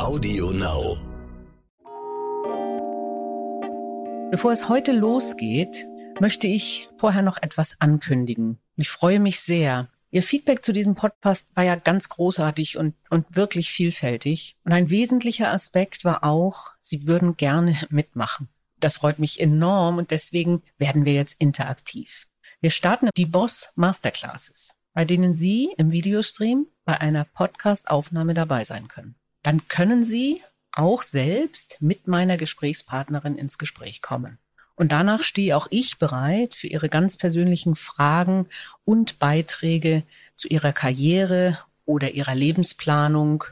Audio Now. Bevor es heute losgeht, möchte ich vorher noch etwas ankündigen. Ich freue mich sehr. Ihr Feedback zu diesem Podcast war ja ganz großartig und, und wirklich vielfältig. Und ein wesentlicher Aspekt war auch, Sie würden gerne mitmachen. Das freut mich enorm und deswegen werden wir jetzt interaktiv. Wir starten die Boss Masterclasses, bei denen Sie im Videostream bei einer Podcast-Aufnahme dabei sein können. Dann können Sie auch selbst mit meiner Gesprächspartnerin ins Gespräch kommen. Und danach stehe auch ich bereit für Ihre ganz persönlichen Fragen und Beiträge zu Ihrer Karriere oder Ihrer Lebensplanung.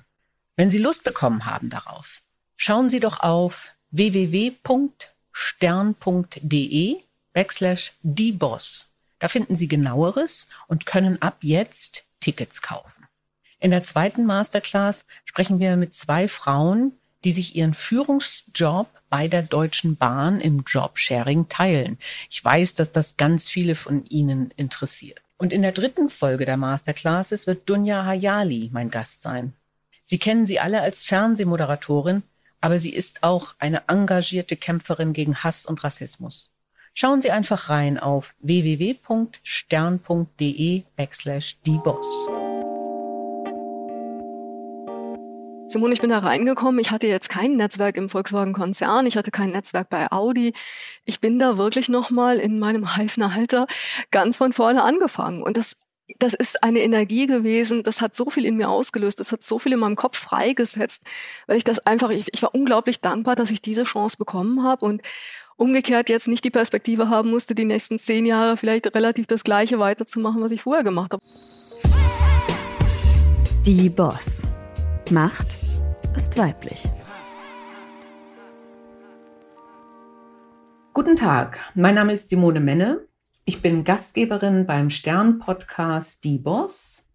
Wenn Sie Lust bekommen haben darauf, schauen Sie doch auf www.stern.de backslash die Boss. Da finden Sie genaueres und können ab jetzt Tickets kaufen. In der zweiten Masterclass sprechen wir mit zwei Frauen, die sich ihren Führungsjob bei der Deutschen Bahn im Jobsharing teilen. Ich weiß, dass das ganz viele von Ihnen interessiert. Und in der dritten Folge der Masterclasses wird Dunja Hayali mein Gast sein. Sie kennen sie alle als Fernsehmoderatorin, aber sie ist auch eine engagierte Kämpferin gegen Hass und Rassismus. Schauen Sie einfach rein auf www.stern.de backslash die Boss. Simone, ich bin da reingekommen. Ich hatte jetzt kein Netzwerk im Volkswagen-Konzern. Ich hatte kein Netzwerk bei Audi. Ich bin da wirklich nochmal in meinem Reifner Halter ganz von vorne angefangen. Und das das ist eine Energie gewesen, das hat so viel in mir ausgelöst, das hat so viel in meinem Kopf freigesetzt, weil ich das einfach, ich, ich war unglaublich dankbar, dass ich diese Chance bekommen habe und umgekehrt jetzt nicht die Perspektive haben musste, die nächsten zehn Jahre vielleicht relativ das Gleiche weiterzumachen, was ich vorher gemacht habe. Die Boss. Macht ist weiblich. Guten Tag, mein Name ist Simone Menne. Ich bin Gastgeberin beim Stern-Podcast Die Boss.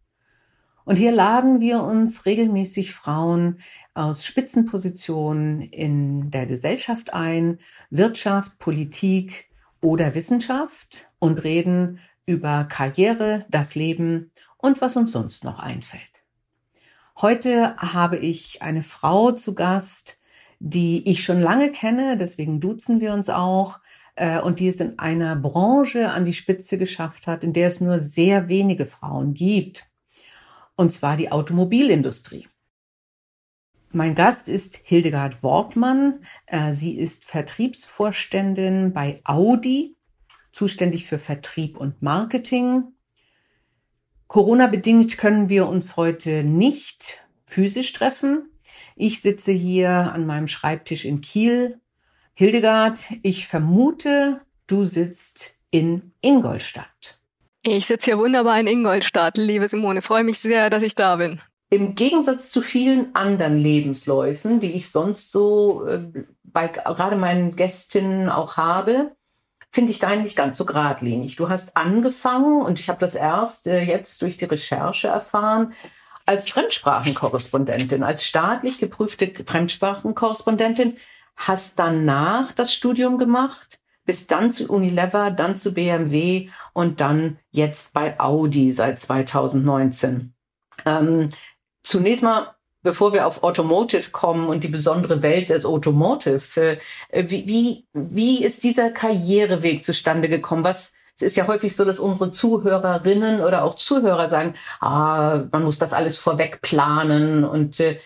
Und hier laden wir uns regelmäßig Frauen aus Spitzenpositionen in der Gesellschaft ein, Wirtschaft, Politik oder Wissenschaft und reden über Karriere, das Leben und was uns sonst noch einfällt. Heute habe ich eine Frau zu Gast, die ich schon lange kenne, deswegen duzen wir uns auch, äh, und die es in einer Branche an die Spitze geschafft hat, in der es nur sehr wenige Frauen gibt, und zwar die Automobilindustrie. Mein Gast ist Hildegard Wortmann. Äh, sie ist Vertriebsvorständin bei Audi, zuständig für Vertrieb und Marketing. Corona-bedingt können wir uns heute nicht physisch treffen. Ich sitze hier an meinem Schreibtisch in Kiel. Hildegard, ich vermute, du sitzt in Ingolstadt. Ich sitze hier wunderbar in Ingolstadt, liebe Simone. Freue mich sehr, dass ich da bin. Im Gegensatz zu vielen anderen Lebensläufen, die ich sonst so äh, bei gerade meinen Gästinnen auch habe, finde ich deinen nicht ganz so geradlinig. Du hast angefangen, und ich habe das erst äh, jetzt durch die Recherche erfahren, als Fremdsprachenkorrespondentin, als staatlich geprüfte Fremdsprachenkorrespondentin, hast danach das Studium gemacht, bist dann zu Unilever, dann zu BMW und dann jetzt bei Audi seit 2019. Ähm, zunächst mal bevor wir auf Automotive kommen und die besondere Welt des Automotive, äh, wie, wie, wie ist dieser Karriereweg zustande gekommen? Was, es ist ja häufig so, dass unsere Zuhörerinnen oder auch Zuhörer sagen, ah, man muss das alles vorweg planen. Und äh,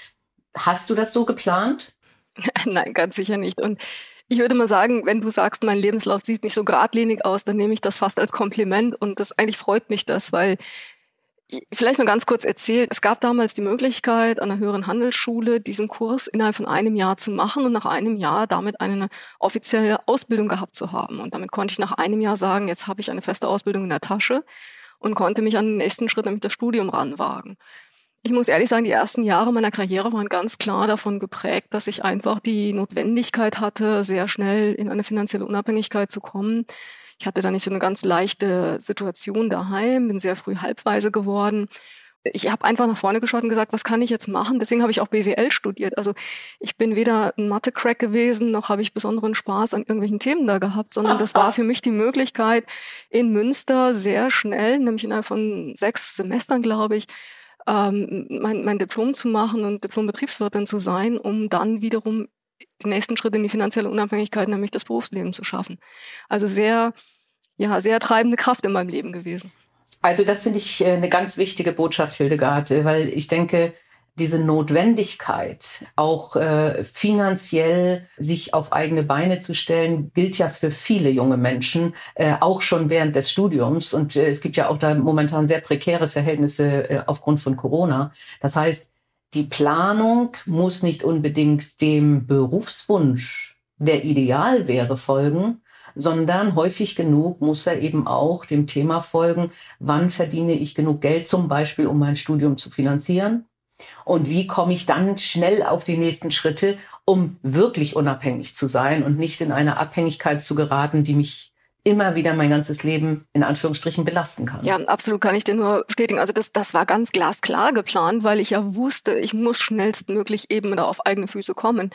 hast du das so geplant? Nein, ganz sicher nicht. Und ich würde mal sagen, wenn du sagst, mein Lebenslauf sieht nicht so geradlinig aus, dann nehme ich das fast als Kompliment und das eigentlich freut mich das, weil Vielleicht mal ganz kurz erzählt. Es gab damals die Möglichkeit, an der höheren Handelsschule diesen Kurs innerhalb von einem Jahr zu machen und nach einem Jahr damit eine offizielle Ausbildung gehabt zu haben. Und damit konnte ich nach einem Jahr sagen, jetzt habe ich eine feste Ausbildung in der Tasche und konnte mich an den nächsten Schritt, nämlich das Studium ranwagen. Ich muss ehrlich sagen, die ersten Jahre meiner Karriere waren ganz klar davon geprägt, dass ich einfach die Notwendigkeit hatte, sehr schnell in eine finanzielle Unabhängigkeit zu kommen ich hatte da nicht so eine ganz leichte Situation daheim, bin sehr früh halbweise geworden. Ich habe einfach nach vorne geschaut und gesagt, was kann ich jetzt machen? Deswegen habe ich auch BWL studiert. Also ich bin weder ein Mathe-Crack gewesen, noch habe ich besonderen Spaß an irgendwelchen Themen da gehabt, sondern das war für mich die Möglichkeit, in Münster sehr schnell, nämlich innerhalb von sechs Semestern, glaube ich, ähm, mein, mein Diplom zu machen und Diplom-Betriebswirtin zu sein, um dann wiederum den nächsten Schritt in die finanzielle Unabhängigkeit, nämlich das Berufsleben zu schaffen. Also sehr, ja, sehr treibende Kraft in meinem Leben gewesen. Also das finde ich äh, eine ganz wichtige Botschaft, Hildegard, weil ich denke, diese Notwendigkeit, auch äh, finanziell sich auf eigene Beine zu stellen, gilt ja für viele junge Menschen, äh, auch schon während des Studiums. Und äh, es gibt ja auch da momentan sehr prekäre Verhältnisse äh, aufgrund von Corona. Das heißt, die Planung muss nicht unbedingt dem Berufswunsch, der ideal wäre, folgen, sondern häufig genug muss er eben auch dem Thema folgen, wann verdiene ich genug Geld zum Beispiel, um mein Studium zu finanzieren? Und wie komme ich dann schnell auf die nächsten Schritte, um wirklich unabhängig zu sein und nicht in eine Abhängigkeit zu geraten, die mich immer wieder mein ganzes Leben in Anführungsstrichen belasten kann. Ja, absolut kann ich dir nur bestätigen. Also das, das war ganz glasklar geplant, weil ich ja wusste, ich muss schnellstmöglich eben da auf eigene Füße kommen.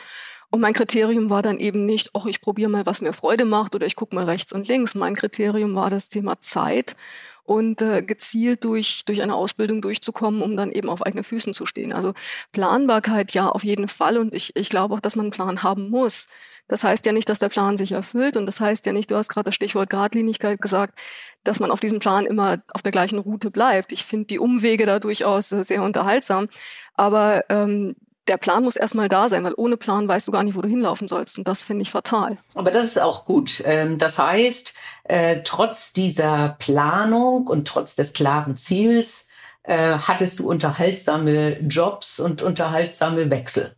Und mein Kriterium war dann eben nicht, oh, ich probiere mal, was mir Freude macht oder ich gucke mal rechts und links. Mein Kriterium war das Thema Zeit und äh, gezielt durch, durch eine Ausbildung durchzukommen, um dann eben auf eigenen Füßen zu stehen. Also Planbarkeit ja auf jeden Fall und ich, ich glaube auch, dass man einen Plan haben muss. Das heißt ja nicht, dass der Plan sich erfüllt und das heißt ja nicht, du hast gerade das Stichwort Gradlinigkeit gesagt, dass man auf diesem Plan immer auf der gleichen Route bleibt. Ich finde die Umwege da durchaus äh, sehr unterhaltsam, aber ähm, der Plan muss erstmal da sein, weil ohne Plan weißt du gar nicht, wo du hinlaufen sollst. Und das finde ich fatal. Aber das ist auch gut. Ähm, das heißt, äh, trotz dieser Planung und trotz des klaren Ziels äh, hattest du unterhaltsame Jobs und unterhaltsame Wechsel.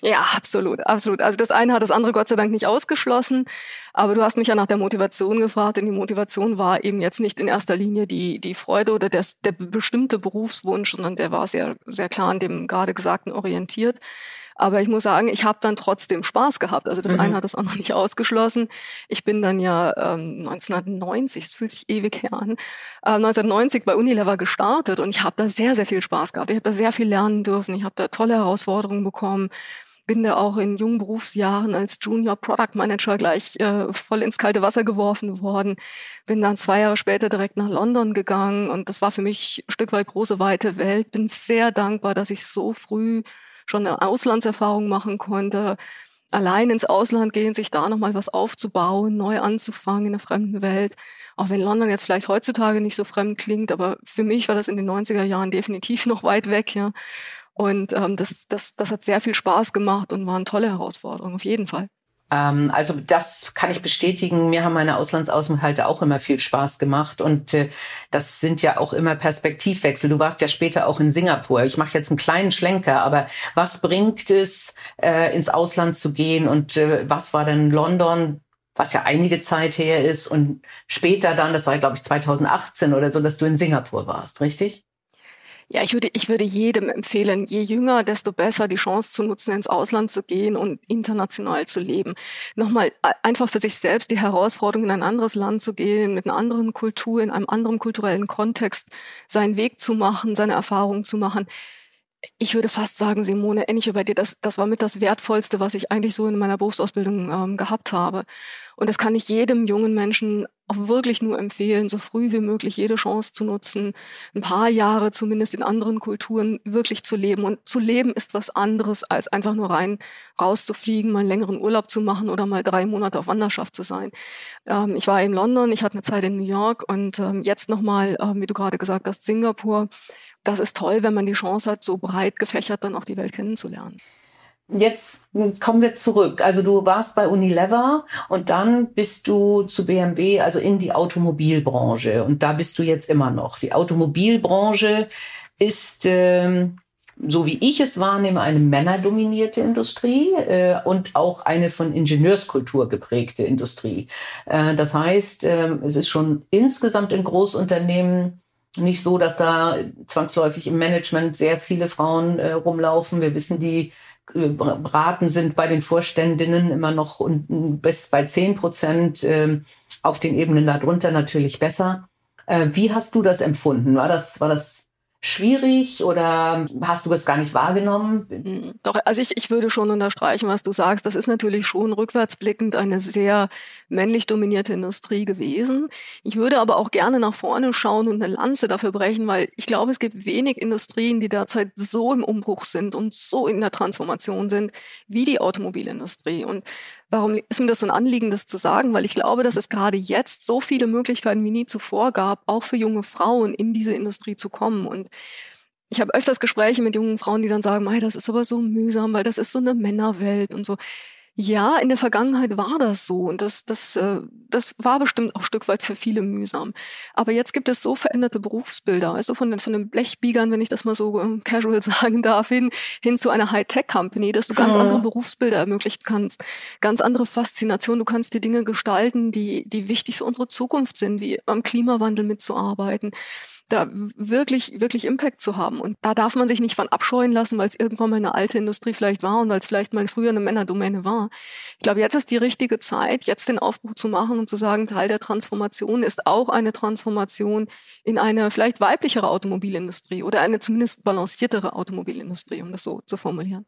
Ja, absolut, absolut. Also das eine hat das andere Gott sei Dank nicht ausgeschlossen. Aber du hast mich ja nach der Motivation gefragt, denn die Motivation war eben jetzt nicht in erster Linie die, die Freude oder der, der bestimmte Berufswunsch, sondern der war sehr, sehr klar an dem gerade Gesagten orientiert. Aber ich muss sagen, ich habe dann trotzdem Spaß gehabt. Also das mhm. eine hat das auch noch nicht ausgeschlossen. Ich bin dann ja ähm, 1990, es fühlt sich ewig her an, äh, 1990 bei Unilever gestartet und ich habe da sehr, sehr viel Spaß gehabt. Ich habe da sehr viel lernen dürfen. Ich habe da tolle Herausforderungen bekommen bin da auch in jungen Berufsjahren als Junior Product Manager gleich äh, voll ins kalte Wasser geworfen worden. Bin dann zwei Jahre später direkt nach London gegangen und das war für mich ein Stück weit große, weite Welt. Bin sehr dankbar, dass ich so früh schon eine Auslandserfahrung machen konnte, allein ins Ausland gehen, sich da nochmal was aufzubauen, neu anzufangen in einer fremden Welt. Auch wenn London jetzt vielleicht heutzutage nicht so fremd klingt, aber für mich war das in den 90er Jahren definitiv noch weit weg, ja. Und ähm, das, das, das hat sehr viel Spaß gemacht und war eine tolle Herausforderung, auf jeden Fall. Ähm, also das kann ich bestätigen. Mir haben meine Auslandsausenthalte auch immer viel Spaß gemacht und äh, das sind ja auch immer Perspektivwechsel. Du warst ja später auch in Singapur. Ich mache jetzt einen kleinen Schlenker, aber was bringt es, äh, ins Ausland zu gehen und äh, was war denn London? was ja einige Zeit her ist und später dann, das war glaube ich 2018 oder so, dass du in Singapur warst, richtig? Ja, ich würde, ich würde jedem empfehlen, je jünger, desto besser die Chance zu nutzen, ins Ausland zu gehen und international zu leben. Nochmal einfach für sich selbst die Herausforderung, in ein anderes Land zu gehen, mit einer anderen Kultur, in einem anderen kulturellen Kontext seinen Weg zu machen, seine Erfahrungen zu machen. Ich würde fast sagen, Simone, ähnlich bei dir, das, das war mit das Wertvollste, was ich eigentlich so in meiner Berufsausbildung ähm, gehabt habe. Und das kann ich jedem jungen Menschen auch wirklich nur empfehlen, so früh wie möglich jede Chance zu nutzen, ein paar Jahre zumindest in anderen Kulturen wirklich zu leben. Und zu leben ist was anderes, als einfach nur rein rauszufliegen, mal einen längeren Urlaub zu machen oder mal drei Monate auf Wanderschaft zu sein. Ähm, ich war in London, ich hatte eine Zeit in New York und ähm, jetzt nochmal, äh, wie du gerade gesagt hast, Singapur. Das ist toll, wenn man die Chance hat, so breit gefächert dann auch die Welt kennenzulernen. Jetzt kommen wir zurück. Also du warst bei Unilever und dann bist du zu BMW, also in die Automobilbranche. Und da bist du jetzt immer noch. Die Automobilbranche ist, ähm, so wie ich es wahrnehme, eine männerdominierte Industrie äh, und auch eine von Ingenieurskultur geprägte Industrie. Äh, das heißt, äh, es ist schon insgesamt in Großunternehmen nicht so, dass da zwangsläufig im Management sehr viele Frauen äh, rumlaufen. Wir wissen, die Raten sind bei den Vorständinnen immer noch bis bei zehn Prozent, ähm, auf den Ebenen darunter natürlich besser. Äh, wie hast du das empfunden? War das, war das schwierig oder hast du das gar nicht wahrgenommen? Hm, doch, also ich, ich würde schon unterstreichen, was du sagst. Das ist natürlich schon rückwärtsblickend eine sehr männlich dominierte Industrie gewesen. Ich würde aber auch gerne nach vorne schauen und eine Lanze dafür brechen, weil ich glaube, es gibt wenig Industrien, die derzeit so im Umbruch sind und so in der Transformation sind wie die Automobilindustrie. Und Warum ist mir das so ein Anliegen, das zu sagen? Weil ich glaube, dass es gerade jetzt so viele Möglichkeiten wie nie zuvor gab, auch für junge Frauen in diese Industrie zu kommen. Und ich habe öfters Gespräche mit jungen Frauen, die dann sagen, das ist aber so mühsam, weil das ist so eine Männerwelt und so. Ja, in der Vergangenheit war das so und das, das, äh, das war bestimmt auch ein Stück weit für viele mühsam. Aber jetzt gibt es so veränderte Berufsbilder, also von den, von den Blechbiegern, wenn ich das mal so ähm, casual sagen darf, hin, hin zu einer Hightech-Company, dass du ganz hm. andere Berufsbilder ermöglichen kannst, ganz andere Faszination. Du kannst die Dinge gestalten, die, die wichtig für unsere Zukunft sind, wie am Klimawandel mitzuarbeiten da wirklich, wirklich Impact zu haben. Und da darf man sich nicht von abscheuen lassen, weil es irgendwann mal eine alte Industrie vielleicht war und weil es vielleicht mal früher eine Männerdomäne war. Ich glaube, jetzt ist die richtige Zeit, jetzt den Aufbruch zu machen und zu sagen, Teil der Transformation ist auch eine Transformation in eine vielleicht weiblichere Automobilindustrie oder eine zumindest balanciertere Automobilindustrie, um das so zu formulieren.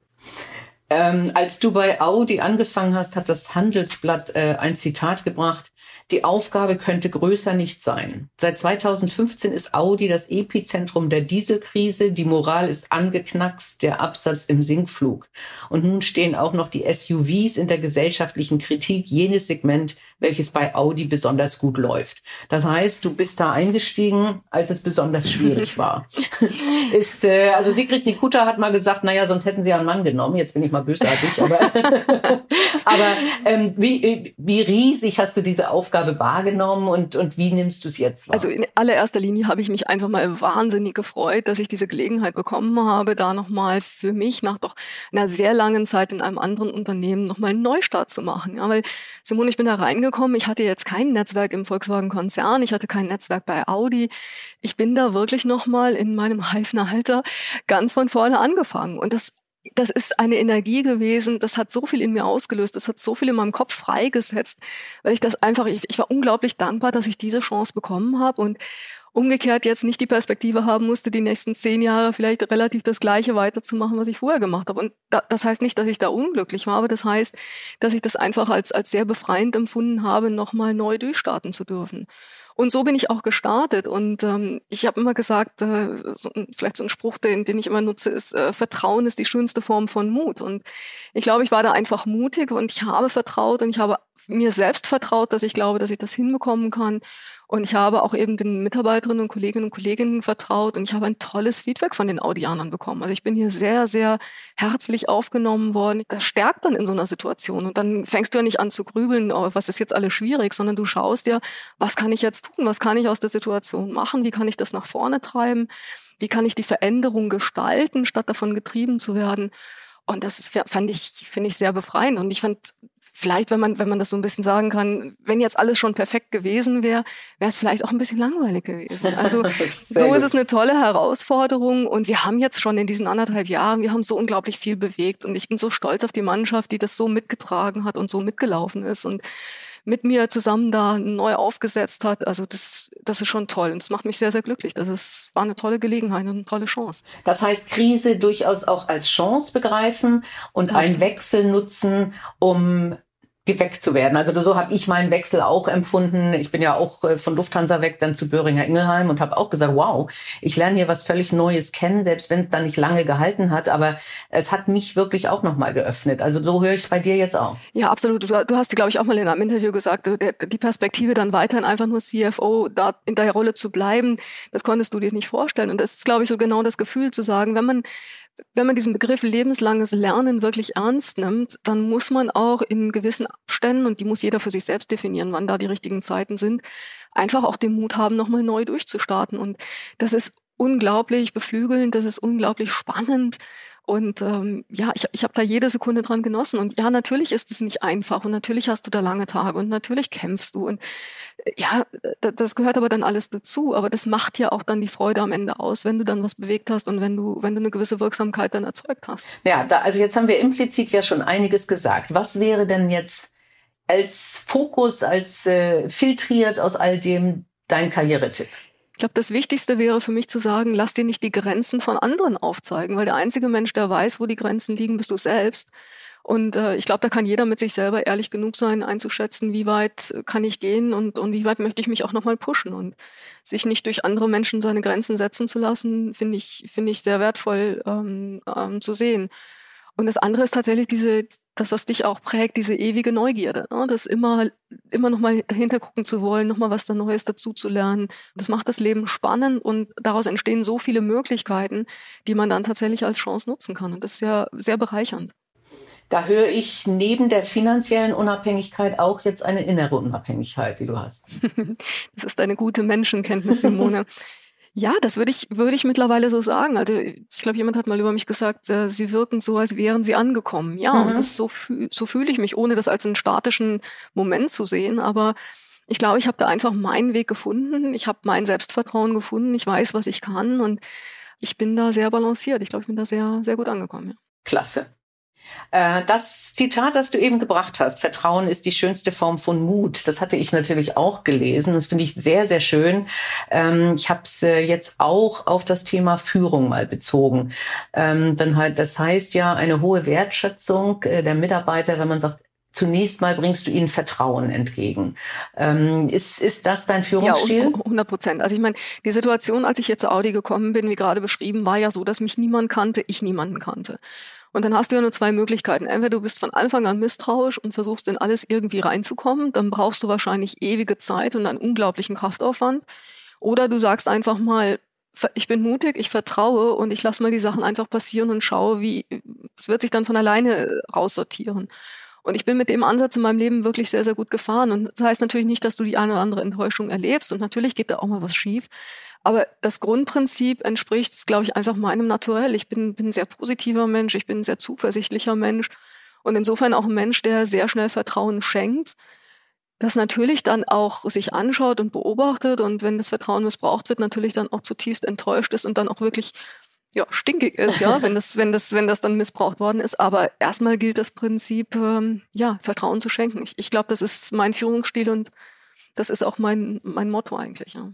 Ähm, als du bei Audi angefangen hast, hat das Handelsblatt äh, ein Zitat gebracht. Die Aufgabe könnte größer nicht sein. Seit 2015 ist Audi das Epizentrum der Dieselkrise. Die Moral ist angeknackst, der Absatz im Sinkflug. Und nun stehen auch noch die SUVs in der gesellschaftlichen Kritik, jenes Segment, welches bei Audi besonders gut läuft. Das heißt, du bist da eingestiegen, als es besonders schwierig war. ist, äh, also Sigrid Nikuta hat mal gesagt, naja, sonst hätten sie ja einen Mann genommen. Jetzt bin ich mal bösartig, aber, aber ähm, wie, wie riesig hast du diese Aufgabe wahrgenommen und, und wie nimmst du es jetzt wahr? Also in allererster Linie habe ich mich einfach mal wahnsinnig gefreut, dass ich diese Gelegenheit bekommen habe, da nochmal für mich nach doch einer sehr langen Zeit in einem anderen Unternehmen nochmal einen Neustart zu machen. Ja, weil Simone, ich bin da reingekommen angekommen. Ich hatte jetzt kein Netzwerk im Volkswagen-Konzern, ich hatte kein Netzwerk bei Audi. Ich bin da wirklich nochmal in meinem Heifner-Alter ganz von vorne angefangen. Und das das ist eine Energie gewesen, das hat so viel in mir ausgelöst, das hat so viel in meinem Kopf freigesetzt, weil ich das einfach, ich, ich war unglaublich dankbar, dass ich diese Chance bekommen habe und umgekehrt jetzt nicht die Perspektive haben musste, die nächsten zehn Jahre vielleicht relativ das Gleiche weiterzumachen, was ich vorher gemacht habe. Und da, das heißt nicht, dass ich da unglücklich war, aber das heißt, dass ich das einfach als, als sehr befreiend empfunden habe, nochmal neu durchstarten zu dürfen. Und so bin ich auch gestartet. Und ähm, ich habe immer gesagt, äh, so, vielleicht so ein Spruch, den, den ich immer nutze, ist, äh, Vertrauen ist die schönste Form von Mut. Und ich glaube, ich war da einfach mutig und ich habe vertraut und ich habe mir selbst vertraut, dass ich glaube, dass ich das hinbekommen kann. Und ich habe auch eben den Mitarbeiterinnen und Kolleginnen und Kollegen vertraut und ich habe ein tolles Feedback von den Audianern bekommen. Also ich bin hier sehr, sehr herzlich aufgenommen worden. Das stärkt dann in so einer Situation. Und dann fängst du ja nicht an zu grübeln, oh, was ist jetzt alles schwierig, sondern du schaust dir, was kann ich jetzt tun? Was kann ich aus der Situation machen? Wie kann ich das nach vorne treiben? Wie kann ich die Veränderung gestalten, statt davon getrieben zu werden? Und das fand ich, finde ich sehr befreiend. Und ich fand vielleicht, wenn man, wenn man das so ein bisschen sagen kann, wenn jetzt alles schon perfekt gewesen wäre, wäre es vielleicht auch ein bisschen langweilig gewesen. Also so gut. ist es eine tolle Herausforderung und wir haben jetzt schon in diesen anderthalb Jahren, wir haben so unglaublich viel bewegt und ich bin so stolz auf die Mannschaft, die das so mitgetragen hat und so mitgelaufen ist und mit mir zusammen da neu aufgesetzt hat. Also das, das ist schon toll und das macht mich sehr, sehr glücklich. Das ist, war eine tolle Gelegenheit und eine tolle Chance. Das heißt, Krise durchaus auch als Chance begreifen und Absolut. einen Wechsel nutzen, um geweckt zu werden. Also so habe ich meinen Wechsel auch empfunden. Ich bin ja auch äh, von Lufthansa weg dann zu Böhringer Ingelheim und habe auch gesagt, wow, ich lerne hier was völlig Neues kennen, selbst wenn es dann nicht lange gehalten hat. Aber es hat mich wirklich auch nochmal geöffnet. Also so höre ich es bei dir jetzt auch. Ja, absolut. Du, du hast, glaube ich, auch mal in einem Interview gesagt, die Perspektive dann weiterhin einfach nur CFO, da in der Rolle zu bleiben, das konntest du dir nicht vorstellen. Und das ist, glaube ich, so genau das Gefühl zu sagen, wenn man wenn man diesen Begriff lebenslanges Lernen wirklich ernst nimmt, dann muss man auch in gewissen Abständen, und die muss jeder für sich selbst definieren, wann da die richtigen Zeiten sind, einfach auch den Mut haben, nochmal neu durchzustarten. Und das ist unglaublich beflügelnd, das ist unglaublich spannend. Und ähm, ja, ich, ich habe da jede Sekunde dran genossen. Und ja, natürlich ist es nicht einfach und natürlich hast du da lange Tage und natürlich kämpfst du. Und äh, ja, das gehört aber dann alles dazu. Aber das macht ja auch dann die Freude am Ende aus, wenn du dann was bewegt hast und wenn du, wenn du eine gewisse Wirksamkeit dann erzeugt hast. Ja, da, also jetzt haben wir implizit ja schon einiges gesagt. Was wäre denn jetzt als Fokus, als äh, filtriert aus all dem dein Karrieretipp? Glaube, das Wichtigste wäre für mich zu sagen, lass dir nicht die Grenzen von anderen aufzeigen, weil der einzige Mensch, der weiß, wo die Grenzen liegen, bist du selbst. Und äh, ich glaube, da kann jeder mit sich selber ehrlich genug sein, einzuschätzen, wie weit kann ich gehen und, und wie weit möchte ich mich auch nochmal pushen. Und sich nicht durch andere Menschen seine Grenzen setzen zu lassen, finde ich, finde ich sehr wertvoll ähm, ähm, zu sehen. Und das andere ist tatsächlich diese, das, was dich auch prägt, diese ewige Neugierde. Ne? Das immer, immer nochmal hintergucken zu wollen, nochmal was da Neues dazu zu lernen. Das macht das Leben spannend und daraus entstehen so viele Möglichkeiten, die man dann tatsächlich als Chance nutzen kann. Und das ist ja sehr bereichernd. Da höre ich neben der finanziellen Unabhängigkeit auch jetzt eine innere Unabhängigkeit, die du hast. das ist eine gute Menschenkenntnis, Simone. Ja, das würde ich, würde ich mittlerweile so sagen. Also ich glaube, jemand hat mal über mich gesagt, äh, sie wirken so, als wären sie angekommen. Ja, mhm. und das so, fühl, so fühle ich mich, ohne das als einen statischen Moment zu sehen. Aber ich glaube, ich habe da einfach meinen Weg gefunden. Ich habe mein Selbstvertrauen gefunden. Ich weiß, was ich kann und ich bin da sehr balanciert. Ich glaube, ich bin da sehr, sehr gut angekommen. Ja. Klasse. Äh, das Zitat, das du eben gebracht hast, Vertrauen ist die schönste Form von Mut, das hatte ich natürlich auch gelesen. Das finde ich sehr, sehr schön. Ähm, ich habe es äh, jetzt auch auf das Thema Führung mal bezogen. Ähm, dann halt, das heißt ja eine hohe Wertschätzung äh, der Mitarbeiter, wenn man sagt, zunächst mal bringst du ihnen Vertrauen entgegen. Ähm, ist, ist das dein Führungsstil? Ja, 100 Prozent. Also ich meine, die Situation, als ich hier zu Audi gekommen bin, wie gerade beschrieben, war ja so, dass mich niemand kannte, ich niemanden kannte. Und dann hast du ja nur zwei Möglichkeiten. Entweder du bist von Anfang an misstrauisch und versuchst in alles irgendwie reinzukommen, dann brauchst du wahrscheinlich ewige Zeit und einen unglaublichen Kraftaufwand. Oder du sagst einfach mal, ich bin mutig, ich vertraue und ich lasse mal die Sachen einfach passieren und schaue, wie es wird sich dann von alleine äh, raussortieren. Und ich bin mit dem Ansatz in meinem Leben wirklich sehr, sehr gut gefahren. Und das heißt natürlich nicht, dass du die eine oder andere Enttäuschung erlebst. Und natürlich geht da auch mal was schief. Aber das Grundprinzip entspricht, glaube ich, einfach meinem Naturell. Ich bin, bin ein sehr positiver Mensch, ich bin ein sehr zuversichtlicher Mensch und insofern auch ein Mensch, der sehr schnell Vertrauen schenkt, das natürlich dann auch sich anschaut und beobachtet und wenn das Vertrauen missbraucht wird, natürlich dann auch zutiefst enttäuscht ist und dann auch wirklich ja, stinkig ist, ja, wenn das, wenn das, wenn das dann missbraucht worden ist. Aber erstmal gilt das Prinzip, ähm, ja, Vertrauen zu schenken. Ich, ich glaube, das ist mein Führungsstil und das ist auch mein, mein Motto eigentlich. Ja.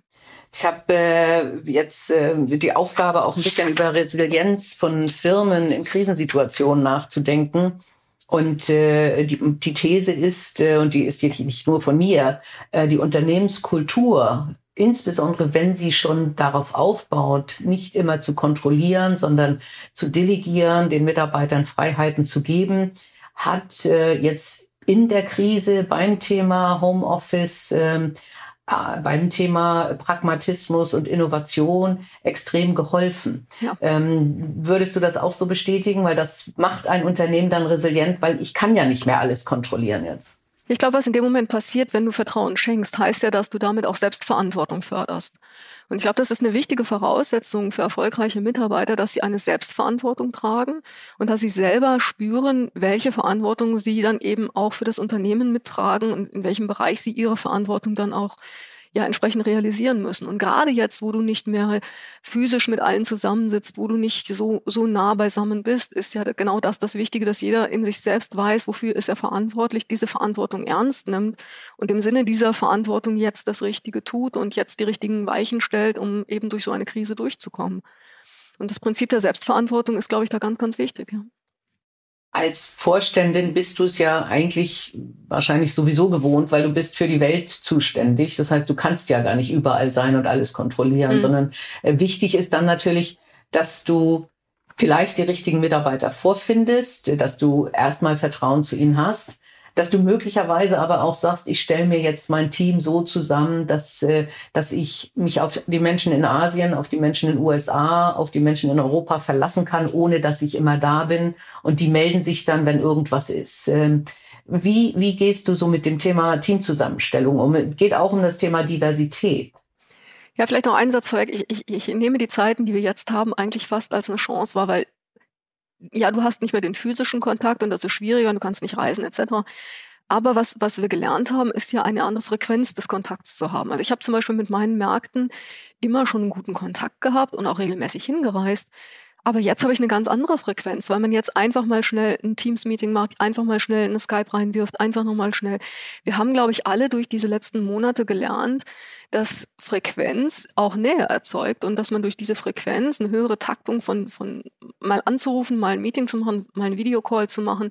Ich habe äh, jetzt äh, die Aufgabe, auch ein bisschen über Resilienz von Firmen in Krisensituationen nachzudenken. Und äh, die, die These ist, äh, und die ist nicht nur von mir, äh, die Unternehmenskultur, insbesondere wenn sie schon darauf aufbaut, nicht immer zu kontrollieren, sondern zu delegieren, den Mitarbeitern Freiheiten zu geben, hat äh, jetzt in der Krise beim Thema Homeoffice äh, äh, beim Thema Pragmatismus und Innovation extrem geholfen. Ja. Ähm, würdest du das auch so bestätigen? Weil das macht ein Unternehmen dann resilient, weil ich kann ja nicht mehr alles kontrollieren jetzt. Ich glaube, was in dem Moment passiert, wenn du Vertrauen schenkst, heißt ja, dass du damit auch Selbstverantwortung förderst. Und ich glaube, das ist eine wichtige Voraussetzung für erfolgreiche Mitarbeiter, dass sie eine Selbstverantwortung tragen und dass sie selber spüren, welche Verantwortung sie dann eben auch für das Unternehmen mittragen und in welchem Bereich sie ihre Verantwortung dann auch ja entsprechend realisieren müssen. Und gerade jetzt, wo du nicht mehr physisch mit allen zusammensitzt, wo du nicht so, so nah beisammen bist, ist ja genau das das Wichtige, dass jeder in sich selbst weiß, wofür ist er verantwortlich, diese Verantwortung ernst nimmt und im Sinne dieser Verantwortung jetzt das Richtige tut und jetzt die richtigen Weichen stellt, um eben durch so eine Krise durchzukommen. Und das Prinzip der Selbstverantwortung ist, glaube ich, da ganz, ganz wichtig. Ja als Vorständin bist du es ja eigentlich wahrscheinlich sowieso gewohnt, weil du bist für die Welt zuständig. Das heißt, du kannst ja gar nicht überall sein und alles kontrollieren, mhm. sondern äh, wichtig ist dann natürlich, dass du vielleicht die richtigen Mitarbeiter vorfindest, dass du erstmal Vertrauen zu ihnen hast dass du möglicherweise aber auch sagst, ich stelle mir jetzt mein Team so zusammen, dass, äh, dass ich mich auf die Menschen in Asien, auf die Menschen in den USA, auf die Menschen in Europa verlassen kann, ohne dass ich immer da bin. Und die melden sich dann, wenn irgendwas ist. Ähm, wie, wie gehst du so mit dem Thema Teamzusammenstellung um? Geht auch um das Thema Diversität. Ja, vielleicht noch einen Satz vorweg. Ich, ich, ich nehme die Zeiten, die wir jetzt haben, eigentlich fast als eine Chance wahr, weil ja, du hast nicht mehr den physischen Kontakt und das ist schwieriger, du kannst nicht reisen etc. Aber was, was wir gelernt haben, ist ja eine andere Frequenz des Kontakts zu haben. Also ich habe zum Beispiel mit meinen Märkten immer schon einen guten Kontakt gehabt und auch regelmäßig hingereist. Aber jetzt habe ich eine ganz andere Frequenz, weil man jetzt einfach mal schnell ein Teams-Meeting macht, einfach mal schnell eine Skype reinwirft, einfach nochmal schnell. Wir haben, glaube ich, alle durch diese letzten Monate gelernt, dass Frequenz auch Nähe erzeugt und dass man durch diese Frequenz eine höhere Taktung von, von mal anzurufen, mal ein Meeting zu machen, mal ein Videocall zu machen,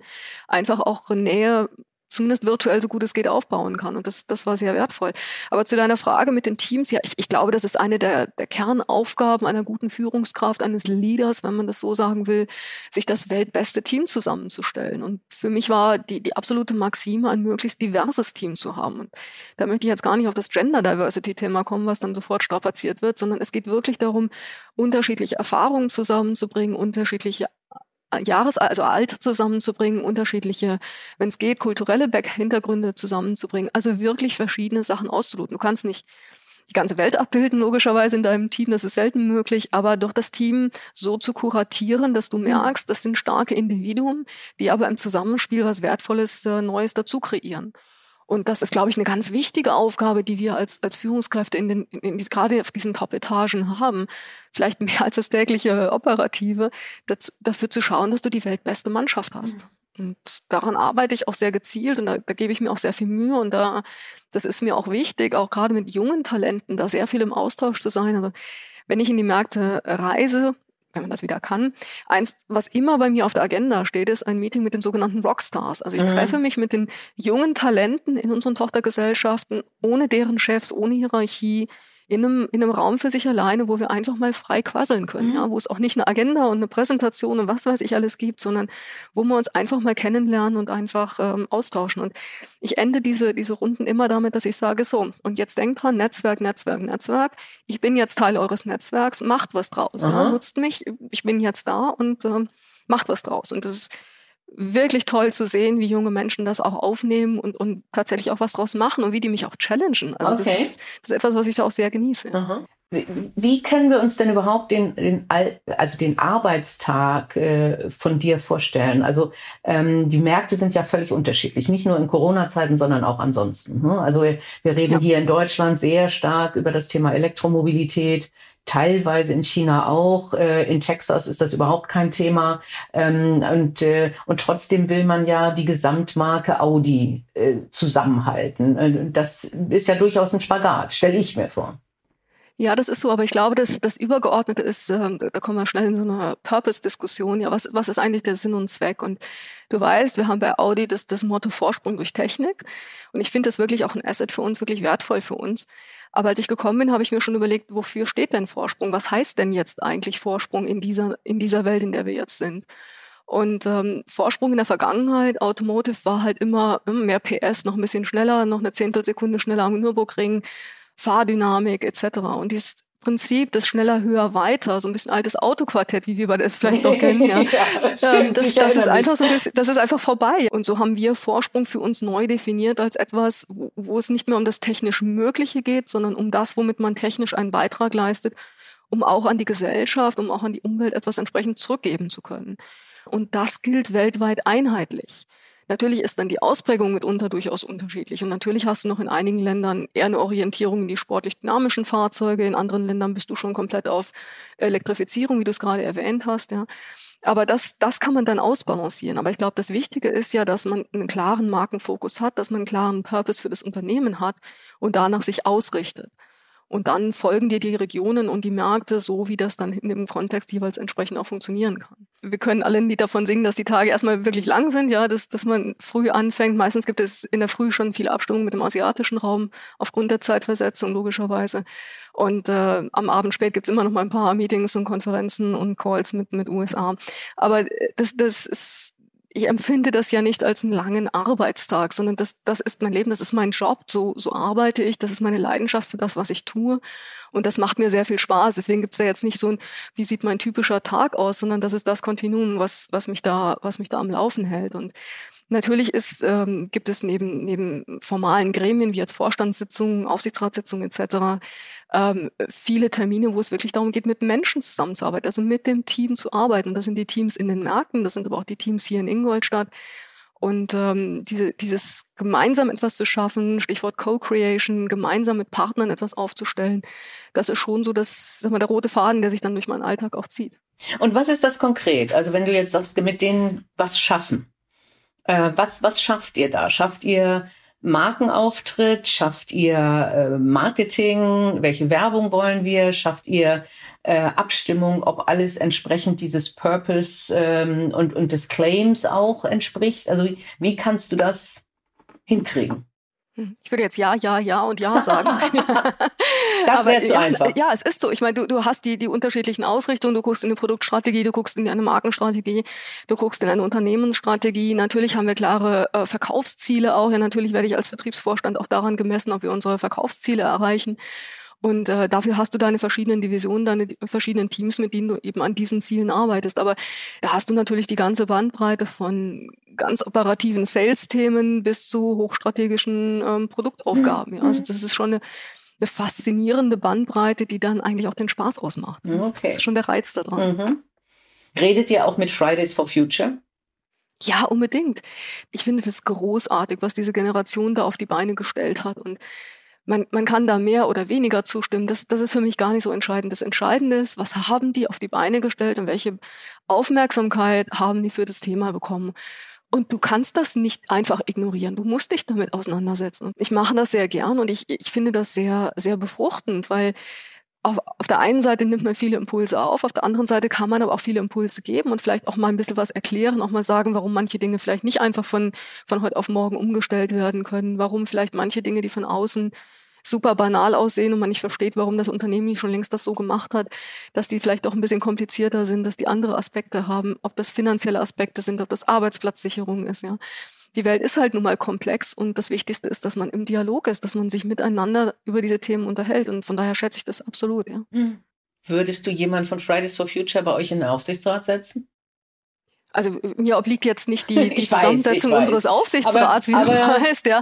einfach auch Nähe zumindest virtuell so gut es geht aufbauen kann. Und das, das war sehr wertvoll. Aber zu deiner Frage mit den Teams, ja, ich, ich glaube, das ist eine der, der Kernaufgaben einer guten Führungskraft, eines Leaders, wenn man das so sagen will, sich das weltbeste Team zusammenzustellen. Und für mich war die, die absolute Maxime, ein möglichst diverses Team zu haben. Und da möchte ich jetzt gar nicht auf das Gender Diversity-Thema kommen, was dann sofort strapaziert wird, sondern es geht wirklich darum, unterschiedliche Erfahrungen zusammenzubringen, unterschiedliche Jahres, also Alter zusammenzubringen, unterschiedliche, wenn es geht, kulturelle Back-Hintergründe zusammenzubringen, also wirklich verschiedene Sachen auszuloten. Du kannst nicht die ganze Welt abbilden, logischerweise in deinem Team, das ist selten möglich, aber doch das Team so zu kuratieren, dass du mhm. merkst, das sind starke Individuen, die aber im Zusammenspiel was Wertvolles, äh, Neues dazu kreieren. Und das ist, glaube ich, eine ganz wichtige Aufgabe, die wir als, als Führungskräfte in den, in, in, gerade auf diesen Top-Etagen haben. Vielleicht mehr als das tägliche Operative, dazu, dafür zu schauen, dass du die weltbeste Mannschaft hast. Mhm. Und daran arbeite ich auch sehr gezielt und da, da gebe ich mir auch sehr viel Mühe und da, das ist mir auch wichtig, auch gerade mit jungen Talenten, da sehr viel im Austausch zu sein. Also, wenn ich in die Märkte reise, wenn man das wieder kann. Eins, was immer bei mir auf der Agenda steht, ist ein Meeting mit den sogenannten Rockstars. Also ich mhm. treffe mich mit den jungen Talenten in unseren Tochtergesellschaften, ohne deren Chefs, ohne Hierarchie, in einem, in einem Raum für sich alleine, wo wir einfach mal frei quasseln können, mhm. ja, wo es auch nicht eine Agenda und eine Präsentation und was weiß ich alles gibt, sondern wo wir uns einfach mal kennenlernen und einfach ähm, austauschen. Und ich ende diese, diese Runden immer damit, dass ich sage, so, und jetzt denkt dran, Netzwerk, Netzwerk, Netzwerk. Ich bin jetzt Teil eures Netzwerks, macht was draus, ja, nutzt mich, ich bin jetzt da und ähm, macht was draus. Und das ist wirklich toll zu sehen, wie junge Menschen das auch aufnehmen und, und tatsächlich auch was draus machen und wie die mich auch challengen. Also okay. das, ist, das ist etwas, was ich da auch sehr genieße. Aha. Wie können wir uns denn überhaupt den, den, also den Arbeitstag äh, von dir vorstellen? Also ähm, die Märkte sind ja völlig unterschiedlich, nicht nur in Corona-Zeiten, sondern auch ansonsten. Ne? Also wir, wir reden ja. hier in Deutschland sehr stark über das Thema Elektromobilität teilweise in China auch. Äh, in Texas ist das überhaupt kein Thema. Ähm, und, äh, und trotzdem will man ja die Gesamtmarke Audi äh, zusammenhalten. Das ist ja durchaus ein Spagat, stelle ich mir vor. Ja, das ist so, aber ich glaube, dass das Übergeordnete ist, äh, da kommen wir schnell in so eine Purpose-Diskussion. Ja, was, was ist eigentlich der Sinn und Zweck? Und du weißt, wir haben bei Audi das, das Motto Vorsprung durch Technik. Und ich finde das wirklich auch ein Asset für uns, wirklich wertvoll für uns. Aber als ich gekommen bin, habe ich mir schon überlegt, wofür steht denn Vorsprung? Was heißt denn jetzt eigentlich Vorsprung in dieser, in dieser Welt, in der wir jetzt sind? Und ähm, Vorsprung in der Vergangenheit, Automotive war halt immer hm, mehr PS, noch ein bisschen schneller, noch eine Zehntelsekunde schneller am Nürburgring, Fahrdynamik etc. Und dieses Prinzip des schneller, höher, weiter, so ein bisschen altes Autoquartett, wie wir das vielleicht noch kennen. Ja. ja das, ähm, stimmt, das, das ist einfach so das ist einfach vorbei. Und so haben wir Vorsprung für uns neu definiert als etwas, wo, wo es nicht mehr um das technisch Mögliche geht, sondern um das, womit man technisch einen Beitrag leistet, um auch an die Gesellschaft, um auch an die Umwelt etwas entsprechend zurückgeben zu können. Und das gilt weltweit einheitlich. Natürlich ist dann die Ausprägung mitunter durchaus unterschiedlich. Und natürlich hast du noch in einigen Ländern eher eine Orientierung in die sportlich dynamischen Fahrzeuge. In anderen Ländern bist du schon komplett auf Elektrifizierung, wie du es gerade erwähnt hast. Ja. Aber das, das kann man dann ausbalancieren. Aber ich glaube, das Wichtige ist ja, dass man einen klaren Markenfokus hat, dass man einen klaren Purpose für das Unternehmen hat und danach sich ausrichtet. Und dann folgen dir die Regionen und die Märkte so, wie das dann in dem Kontext jeweils entsprechend auch funktionieren kann. Wir können alle Lied davon singen, dass die Tage erstmal wirklich lang sind, ja, dass, dass man früh anfängt. Meistens gibt es in der Früh schon viele Abstimmungen mit dem asiatischen Raum aufgrund der Zeitversetzung logischerweise. Und äh, am Abend spät gibt's immer noch mal ein paar Meetings und Konferenzen und Calls mit, mit USA. Aber äh, das, das ist ich empfinde das ja nicht als einen langen Arbeitstag, sondern das, das ist mein Leben, das ist mein Job, so, so arbeite ich, das ist meine Leidenschaft für das, was ich tue. Und das macht mir sehr viel Spaß. Deswegen gibt es da jetzt nicht so ein, wie sieht mein typischer Tag aus, sondern das ist das Kontinuum, was, was mich da, was mich da am Laufen hält. Und Natürlich ist, ähm, gibt es neben, neben formalen Gremien wie jetzt Vorstandssitzungen, Aufsichtsratssitzungen etc. Ähm, viele Termine, wo es wirklich darum geht, mit Menschen zusammenzuarbeiten, also mit dem Team zu arbeiten. Das sind die Teams in den Märkten, das sind aber auch die Teams hier in Ingolstadt. Und ähm, diese, dieses gemeinsam etwas zu schaffen, Stichwort Co-Creation, gemeinsam mit Partnern etwas aufzustellen, das ist schon so das, sag mal, der rote Faden, der sich dann durch meinen Alltag auch zieht. Und was ist das konkret? Also wenn du jetzt sagst, mit denen was schaffen, äh, was, was schafft ihr da? Schafft ihr Markenauftritt? Schafft ihr äh, Marketing? Welche Werbung wollen wir? Schafft ihr äh, Abstimmung, ob alles entsprechend dieses Purpose ähm, und, und des Claims auch entspricht? Also wie, kannst du das hinkriegen? Hm, ich würde jetzt ja, ja, ja und ja sagen. das wäre zu ja, einfach. Ja, es ist so. Ich meine, du, du hast die, die unterschiedlichen Ausrichtungen. Du guckst in eine Produktstrategie, du guckst in eine Markenstrategie, du guckst in eine Unternehmensstrategie. Natürlich haben wir klare äh, Verkaufsziele auch. Ja, natürlich werde ich als Vertriebsvorstand auch daran gemessen, ob wir unsere Verkaufsziele erreichen. Und äh, dafür hast du deine verschiedenen Divisionen, deine verschiedenen Teams, mit denen du eben an diesen Zielen arbeitest. Aber da hast du natürlich die ganze Bandbreite von ganz operativen Sales-Themen bis zu hochstrategischen ähm, Produktaufgaben. Mhm. Ja. Also das ist schon eine, eine faszinierende Bandbreite, die dann eigentlich auch den Spaß ausmacht. Okay. Das ist schon der Reiz daran. Mhm. Redet ihr auch mit Fridays for Future? Ja, unbedingt. Ich finde das großartig, was diese Generation da auf die Beine gestellt hat. Und man, man kann da mehr oder weniger zustimmen. Das, das ist für mich gar nicht so entscheidend. Das Entscheidende ist, was haben die auf die Beine gestellt und welche Aufmerksamkeit haben die für das Thema bekommen. Und du kannst das nicht einfach ignorieren. Du musst dich damit auseinandersetzen. Und ich mache das sehr gern und ich, ich finde das sehr, sehr befruchtend, weil auf, auf der einen Seite nimmt man viele Impulse auf, auf der anderen Seite kann man aber auch viele Impulse geben und vielleicht auch mal ein bisschen was erklären, auch mal sagen, warum manche Dinge vielleicht nicht einfach von, von heute auf morgen umgestellt werden können, warum vielleicht manche Dinge, die von außen super banal aussehen und man nicht versteht, warum das Unternehmen nicht schon längst das so gemacht hat, dass die vielleicht auch ein bisschen komplizierter sind, dass die andere Aspekte haben, ob das finanzielle Aspekte sind, ob das Arbeitsplatzsicherung ist, ja die Welt ist halt nun mal komplex und das Wichtigste ist, dass man im Dialog ist, dass man sich miteinander über diese Themen unterhält und von daher schätze ich das absolut, ja. Hm. Würdest du jemanden von Fridays for Future bei euch in den Aufsichtsrat setzen? Also mir obliegt jetzt nicht die, die Zusammensetzung weiß, unseres Aufsichtsrats, wie aber du weißt, ja.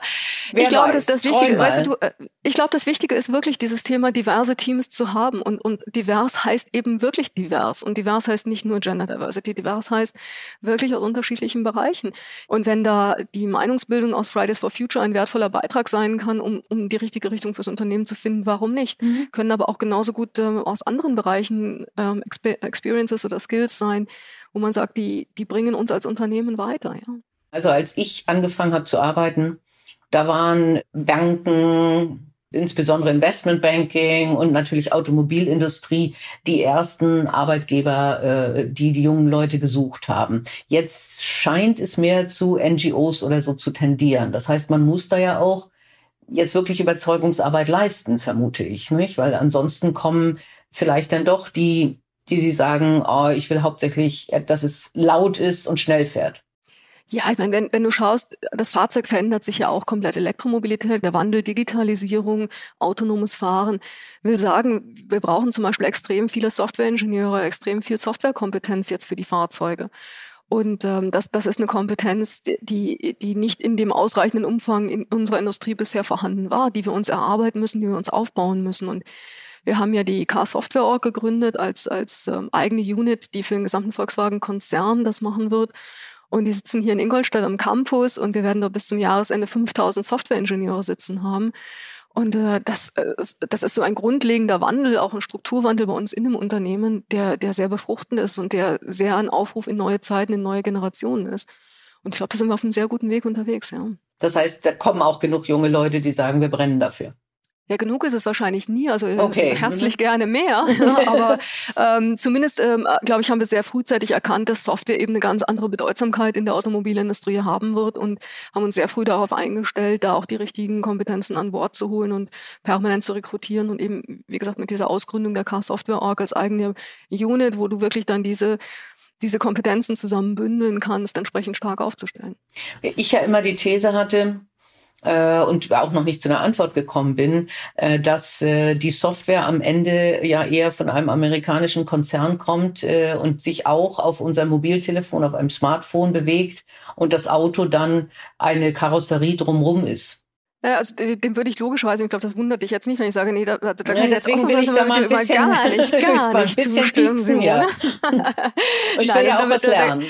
Ich glaube, dass das Wichtige, weißt du, äh, ich glaube, das Wichtige ist wirklich dieses Thema diverse Teams zu haben und, und divers heißt eben wirklich divers und divers heißt nicht nur Gender Diversity, divers heißt wirklich aus unterschiedlichen Bereichen. Und wenn da die Meinungsbildung aus Fridays for Future ein wertvoller Beitrag sein kann, um, um die richtige Richtung fürs Unternehmen zu finden, warum nicht? Mhm. Können aber auch genauso gut äh, aus anderen Bereichen ähm, Experiences oder Skills sein, wo man sagt, die, die bringen uns als Unternehmen weiter. Ja. Also als ich angefangen habe zu arbeiten, da waren Banken, insbesondere Investmentbanking und natürlich Automobilindustrie die ersten Arbeitgeber, äh, die die jungen Leute gesucht haben. Jetzt scheint es mehr zu NGOs oder so zu tendieren. Das heißt, man muss da ja auch jetzt wirklich Überzeugungsarbeit leisten, vermute ich, nicht? Weil ansonsten kommen vielleicht dann doch die die, die sagen, oh, ich will hauptsächlich, dass es laut ist und schnell fährt. Ja, ich meine, wenn, wenn du schaust, das Fahrzeug verändert sich ja auch komplett. Elektromobilität, der Wandel, Digitalisierung, autonomes Fahren. Will sagen, wir brauchen zum Beispiel extrem viele Softwareingenieure, extrem viel Softwarekompetenz jetzt für die Fahrzeuge. Und ähm, das, das ist eine Kompetenz, die, die nicht in dem ausreichenden Umfang in unserer Industrie bisher vorhanden war, die wir uns erarbeiten müssen, die wir uns aufbauen müssen. Und wir haben ja die Car Software Org gegründet als, als ähm, eigene Unit, die für den gesamten Volkswagen-Konzern das machen wird. Und die sitzen hier in Ingolstadt am Campus und wir werden da bis zum Jahresende 5000 Softwareingenieure sitzen haben. Und äh, das, äh, das ist so ein grundlegender Wandel, auch ein Strukturwandel bei uns in dem Unternehmen, der, der sehr befruchtend ist und der sehr ein Aufruf in neue Zeiten, in neue Generationen ist. Und ich glaube, da sind wir auf einem sehr guten Weg unterwegs, ja. Das heißt, da kommen auch genug junge Leute, die sagen, wir brennen dafür. Ja, genug ist es wahrscheinlich nie, also äh, okay. herzlich mhm. gerne mehr. aber ähm, zumindest, ähm, glaube ich, haben wir sehr frühzeitig erkannt, dass Software eben eine ganz andere Bedeutsamkeit in der Automobilindustrie haben wird und haben uns sehr früh darauf eingestellt, da auch die richtigen Kompetenzen an Bord zu holen und permanent zu rekrutieren und eben, wie gesagt, mit dieser Ausgründung der Car Software Org als eigene Unit, wo du wirklich dann diese diese Kompetenzen zusammen bündeln kannst, entsprechend stark aufzustellen. Ich ja immer die These hatte, äh, und auch noch nicht zu einer Antwort gekommen bin, äh, dass äh, die Software am Ende ja eher von einem amerikanischen Konzern kommt äh, und sich auch auf unser Mobiltelefon, auf einem Smartphone bewegt und das Auto dann eine Karosserie drumrum ist. Ja, also dem würde ich logischerweise, ich glaube, das wundert dich jetzt nicht, wenn ich sage, nee, da, da, da ja, deswegen will ich da mal ein bisschen, gar nicht, gar nicht zustimmen, piepsen, ja. Ich will ja auch was lernen.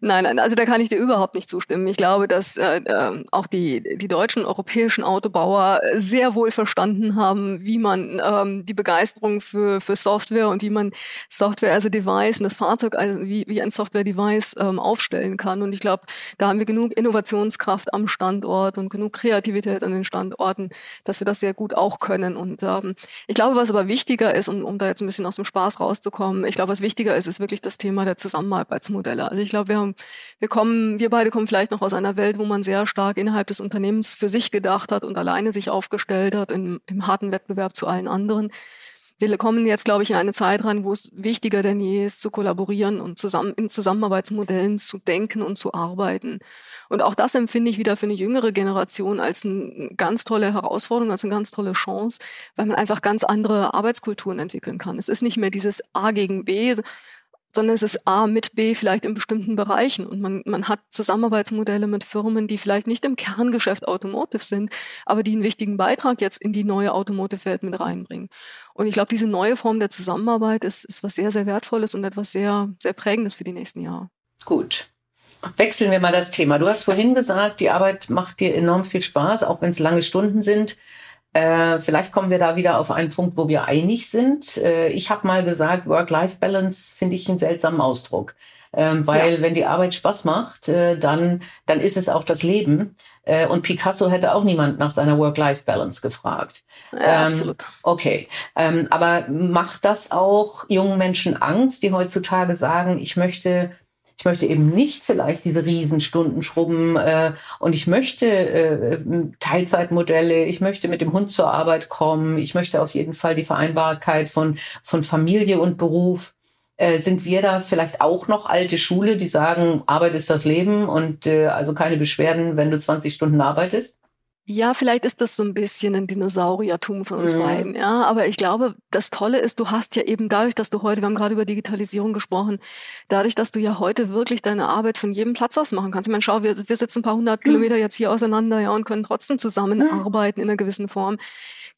Nein, nein, also da kann ich dir überhaupt nicht zustimmen. Ich glaube, dass äh, ähm, auch die, die deutschen europäischen Autobauer sehr wohl verstanden haben, wie man ähm, die Begeisterung für, für Software und wie man Software as a Device und das Fahrzeug also wie, wie ein Software-Device ähm, aufstellen kann. Und ich glaube, da haben wir genug Innovationskraft am Standort und genug Kreativität an den Standorten, dass wir das sehr gut auch können. Und ähm, ich glaube, was aber wichtiger ist, um, um da jetzt ein bisschen aus dem Spaß rauszukommen, ich glaube, was wichtiger ist, ist wirklich das Thema der Zusammenarbeitsmodelle. Also ich glaube, wir, haben, wir kommen, wir beide kommen vielleicht noch aus einer Welt, wo man sehr stark innerhalb des Unternehmens für sich gedacht hat und alleine sich aufgestellt hat im, im harten Wettbewerb zu allen anderen wir kommen jetzt, glaube ich, in eine Zeit rein, wo es wichtiger denn je ist, zu kollaborieren und zusammen in Zusammenarbeitsmodellen zu denken und zu arbeiten. Und auch das empfinde ich wieder für eine jüngere Generation als eine ganz tolle Herausforderung, als eine ganz tolle Chance, weil man einfach ganz andere Arbeitskulturen entwickeln kann. Es ist nicht mehr dieses A gegen B, sondern es ist A mit B vielleicht in bestimmten Bereichen. Und man, man hat Zusammenarbeitsmodelle mit Firmen, die vielleicht nicht im Kerngeschäft Automotive sind, aber die einen wichtigen Beitrag jetzt in die neue Automotive-Welt mit reinbringen. Und ich glaube, diese neue Form der Zusammenarbeit ist, ist was sehr, sehr Wertvolles und etwas sehr, sehr Prägendes für die nächsten Jahre. Gut. Wechseln wir mal das Thema. Du hast vorhin gesagt, die Arbeit macht dir enorm viel Spaß, auch wenn es lange Stunden sind. Äh, vielleicht kommen wir da wieder auf einen Punkt, wo wir einig sind. Äh, ich habe mal gesagt, Work-Life-Balance finde ich einen seltsamen Ausdruck. Ähm, weil ja. wenn die Arbeit Spaß macht, äh, dann, dann ist es auch das Leben. Äh, und Picasso hätte auch niemand nach seiner Work-Life-Balance gefragt. Ja, ähm, absolut. Okay. Ähm, aber macht das auch jungen Menschen Angst, die heutzutage sagen, ich möchte ich möchte eben nicht vielleicht diese Riesenstunden schrubben äh, und ich möchte äh, Teilzeitmodelle, ich möchte mit dem Hund zur Arbeit kommen, ich möchte auf jeden Fall die Vereinbarkeit von, von Familie und Beruf. Äh, sind wir da vielleicht auch noch alte Schule, die sagen, Arbeit ist das Leben und äh, also keine Beschwerden, wenn du 20 Stunden arbeitest? Ja, vielleicht ist das so ein bisschen ein Dinosauriertum von uns mhm. beiden, ja. Aber ich glaube, das Tolle ist, du hast ja eben dadurch, dass du heute, wir haben gerade über Digitalisierung gesprochen, dadurch, dass du ja heute wirklich deine Arbeit von jedem Platz aus machen kannst. Ich meine, schau, wir, wir sitzen ein paar hundert mhm. Kilometer jetzt hier auseinander, ja, und können trotzdem zusammenarbeiten mhm. in einer gewissen Form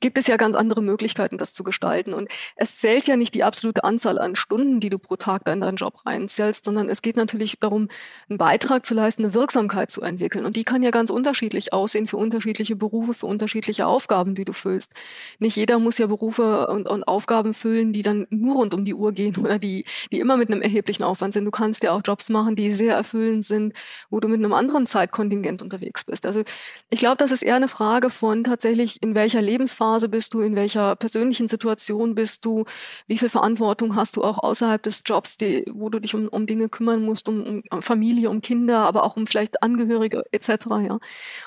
gibt es ja ganz andere Möglichkeiten, das zu gestalten. Und es zählt ja nicht die absolute Anzahl an Stunden, die du pro Tag in deinen Job reinzählst, sondern es geht natürlich darum, einen Beitrag zu leisten, eine Wirksamkeit zu entwickeln. Und die kann ja ganz unterschiedlich aussehen für unterschiedliche Berufe, für unterschiedliche Aufgaben, die du füllst. Nicht jeder muss ja Berufe und, und Aufgaben füllen, die dann nur rund um die Uhr gehen oder die, die immer mit einem erheblichen Aufwand sind. Du kannst ja auch Jobs machen, die sehr erfüllend sind, wo du mit einem anderen Zeitkontingent unterwegs bist. Also ich glaube, das ist eher eine Frage von tatsächlich, in welcher Lebensphase Lebensphase bist du, in welcher persönlichen Situation bist du, wie viel Verantwortung hast du auch außerhalb des Jobs, die, wo du dich um, um Dinge kümmern musst, um, um Familie, um Kinder, aber auch um vielleicht Angehörige etc. Ja.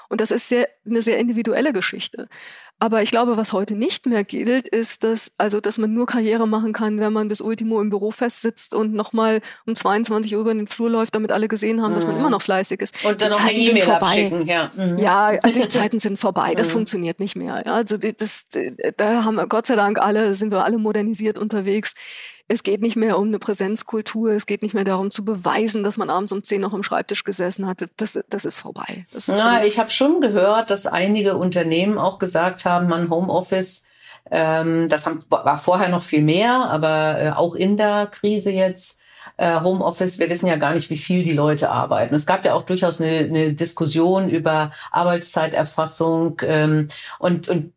Und das ist sehr, eine sehr individuelle Geschichte. Aber ich glaube, was heute nicht mehr gilt, ist, dass, also, dass man nur Karriere machen kann, wenn man bis Ultimo im Büro festsitzt und nochmal um 22 Uhr über den Flur läuft, damit alle gesehen haben, mhm. dass man mhm. immer noch fleißig ist. Und dann noch eine E-Mail abschicken, ja. Mhm. Ja, die Zeiten sind vorbei. Das mhm. funktioniert nicht mehr. Also, das, da haben wir Gott sei Dank alle, sind wir alle modernisiert unterwegs. Es geht nicht mehr um eine Präsenzkultur, es geht nicht mehr darum zu beweisen, dass man abends um zehn noch am Schreibtisch gesessen hat. Das, das ist vorbei. Das Na, also ich habe schon gehört, dass einige Unternehmen auch gesagt haben, man Homeoffice, ähm, das haben, war vorher noch viel mehr, aber äh, auch in der Krise jetzt äh, Homeoffice, wir wissen ja gar nicht, wie viel die Leute arbeiten. Es gab ja auch durchaus eine, eine Diskussion über Arbeitszeiterfassung. Ähm, und, und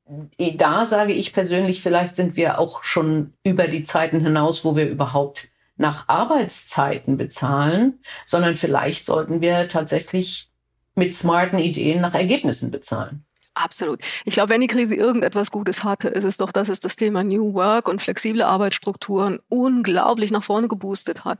da sage ich persönlich, vielleicht sind wir auch schon über die Zeiten hinaus, wo wir überhaupt nach Arbeitszeiten bezahlen, sondern vielleicht sollten wir tatsächlich mit smarten Ideen nach Ergebnissen bezahlen. Absolut. Ich glaube, wenn die Krise irgendetwas Gutes hatte, ist es doch, dass es das Thema New Work und flexible Arbeitsstrukturen unglaublich nach vorne geboostet hat.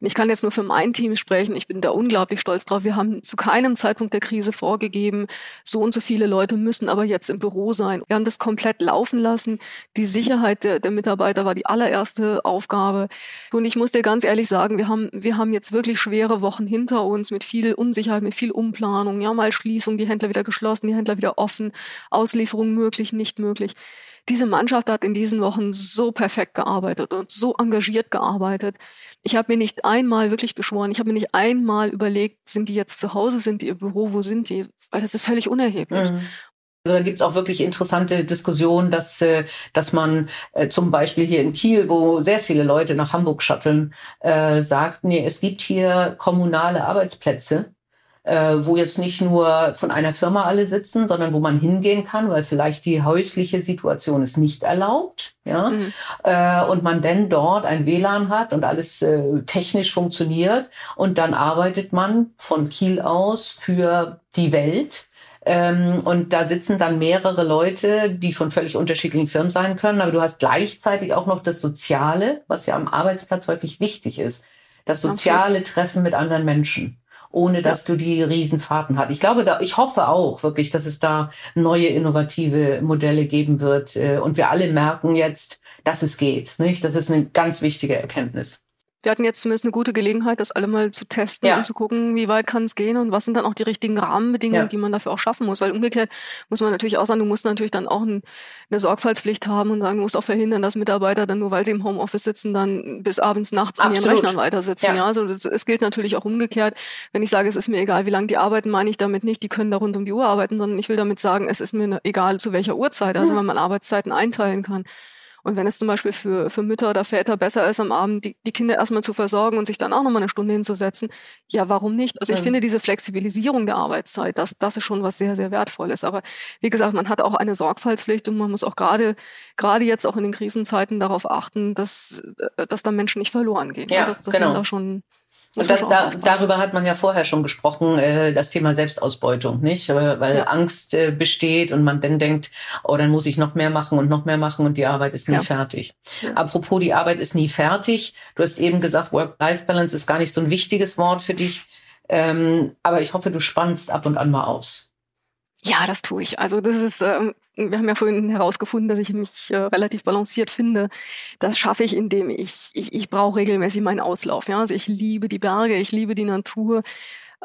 Und ich kann jetzt nur für mein Team sprechen. Ich bin da unglaublich stolz drauf. Wir haben zu keinem Zeitpunkt der Krise vorgegeben, so und so viele Leute müssen aber jetzt im Büro sein. Wir haben das komplett laufen lassen. Die Sicherheit der, der Mitarbeiter war die allererste Aufgabe. Und ich muss dir ganz ehrlich sagen, wir haben, wir haben jetzt wirklich schwere Wochen hinter uns mit viel Unsicherheit, mit viel Umplanung. Ja, mal Schließung, die Händler wieder geschlossen, die Händler wieder offen, Auslieferung möglich, nicht möglich. Diese Mannschaft hat in diesen Wochen so perfekt gearbeitet und so engagiert gearbeitet. Ich habe mir nicht einmal wirklich geschworen, ich habe mir nicht einmal überlegt, sind die jetzt zu Hause, sind die im Büro, wo sind die? Weil das ist völlig unerheblich. Mhm. Also da gibt's auch wirklich interessante Diskussionen, dass, äh, dass man äh, zum Beispiel hier in Kiel, wo sehr viele Leute nach Hamburg shutteln, äh, sagt, nee, es gibt hier kommunale Arbeitsplätze, äh, wo jetzt nicht nur von einer Firma alle sitzen, sondern wo man hingehen kann, weil vielleicht die häusliche Situation es nicht erlaubt, ja, mhm. äh, und man denn dort ein WLAN hat und alles äh, technisch funktioniert und dann arbeitet man von Kiel aus für die Welt ähm, und da sitzen dann mehrere Leute, die von völlig unterschiedlichen Firmen sein können. Aber du hast gleichzeitig auch noch das Soziale, was ja am Arbeitsplatz häufig wichtig ist. Das soziale Treffen mit anderen Menschen ohne dass du die Riesenfahrten hast. Ich glaube, da, ich hoffe auch wirklich, dass es da neue innovative Modelle geben wird. Äh, und wir alle merken jetzt, dass es geht. Nicht? Das ist eine ganz wichtige Erkenntnis wir hatten jetzt zumindest eine gute Gelegenheit, das alle mal zu testen ja. und zu gucken, wie weit kann es gehen und was sind dann auch die richtigen Rahmenbedingungen, ja. die man dafür auch schaffen muss. Weil umgekehrt muss man natürlich auch sagen, du musst natürlich dann auch ein, eine Sorgfaltspflicht haben und sagen, du musst auch verhindern, dass Mitarbeiter dann nur, weil sie im Homeoffice sitzen, dann bis abends nachts Absolut. an ihren Rechnern weitersitzen. Ja. ja, also das, es gilt natürlich auch umgekehrt. Wenn ich sage, es ist mir egal, wie lange die arbeiten, meine ich damit nicht, die können da rund um die Uhr arbeiten, sondern ich will damit sagen, es ist mir egal, zu welcher Uhrzeit. Also wenn man Arbeitszeiten einteilen kann. Und wenn es zum Beispiel für, für Mütter oder Väter besser ist, am Abend die, die Kinder erstmal zu versorgen und sich dann auch nochmal eine Stunde hinzusetzen, ja, warum nicht? Also ich mhm. finde diese Flexibilisierung der Arbeitszeit, das, das ist schon was sehr, sehr Wertvolles. Aber wie gesagt, man hat auch eine Sorgfaltspflicht und man muss auch gerade, gerade jetzt auch in den Krisenzeiten darauf achten, dass, dass da Menschen nicht verloren gehen. Ja, dass, dass genau. man da schon und das, da, darüber hat man ja vorher schon gesprochen, äh, das Thema Selbstausbeutung, nicht? Weil, weil ja. Angst äh, besteht und man dann denkt, oh, dann muss ich noch mehr machen und noch mehr machen und die Arbeit ist nie ja. fertig. Ja. Apropos, die Arbeit ist nie fertig. Du hast eben gesagt, Work-Life-Balance ist gar nicht so ein wichtiges Wort für dich. Ähm, aber ich hoffe, du spannst ab und an mal aus. Ja, das tue ich. Also das ist, ähm, wir haben ja vorhin herausgefunden, dass ich mich äh, relativ balanciert finde. Das schaffe ich, indem ich, ich, ich brauche regelmäßig meinen Auslauf. Ja? Also ich liebe die Berge, ich liebe die Natur.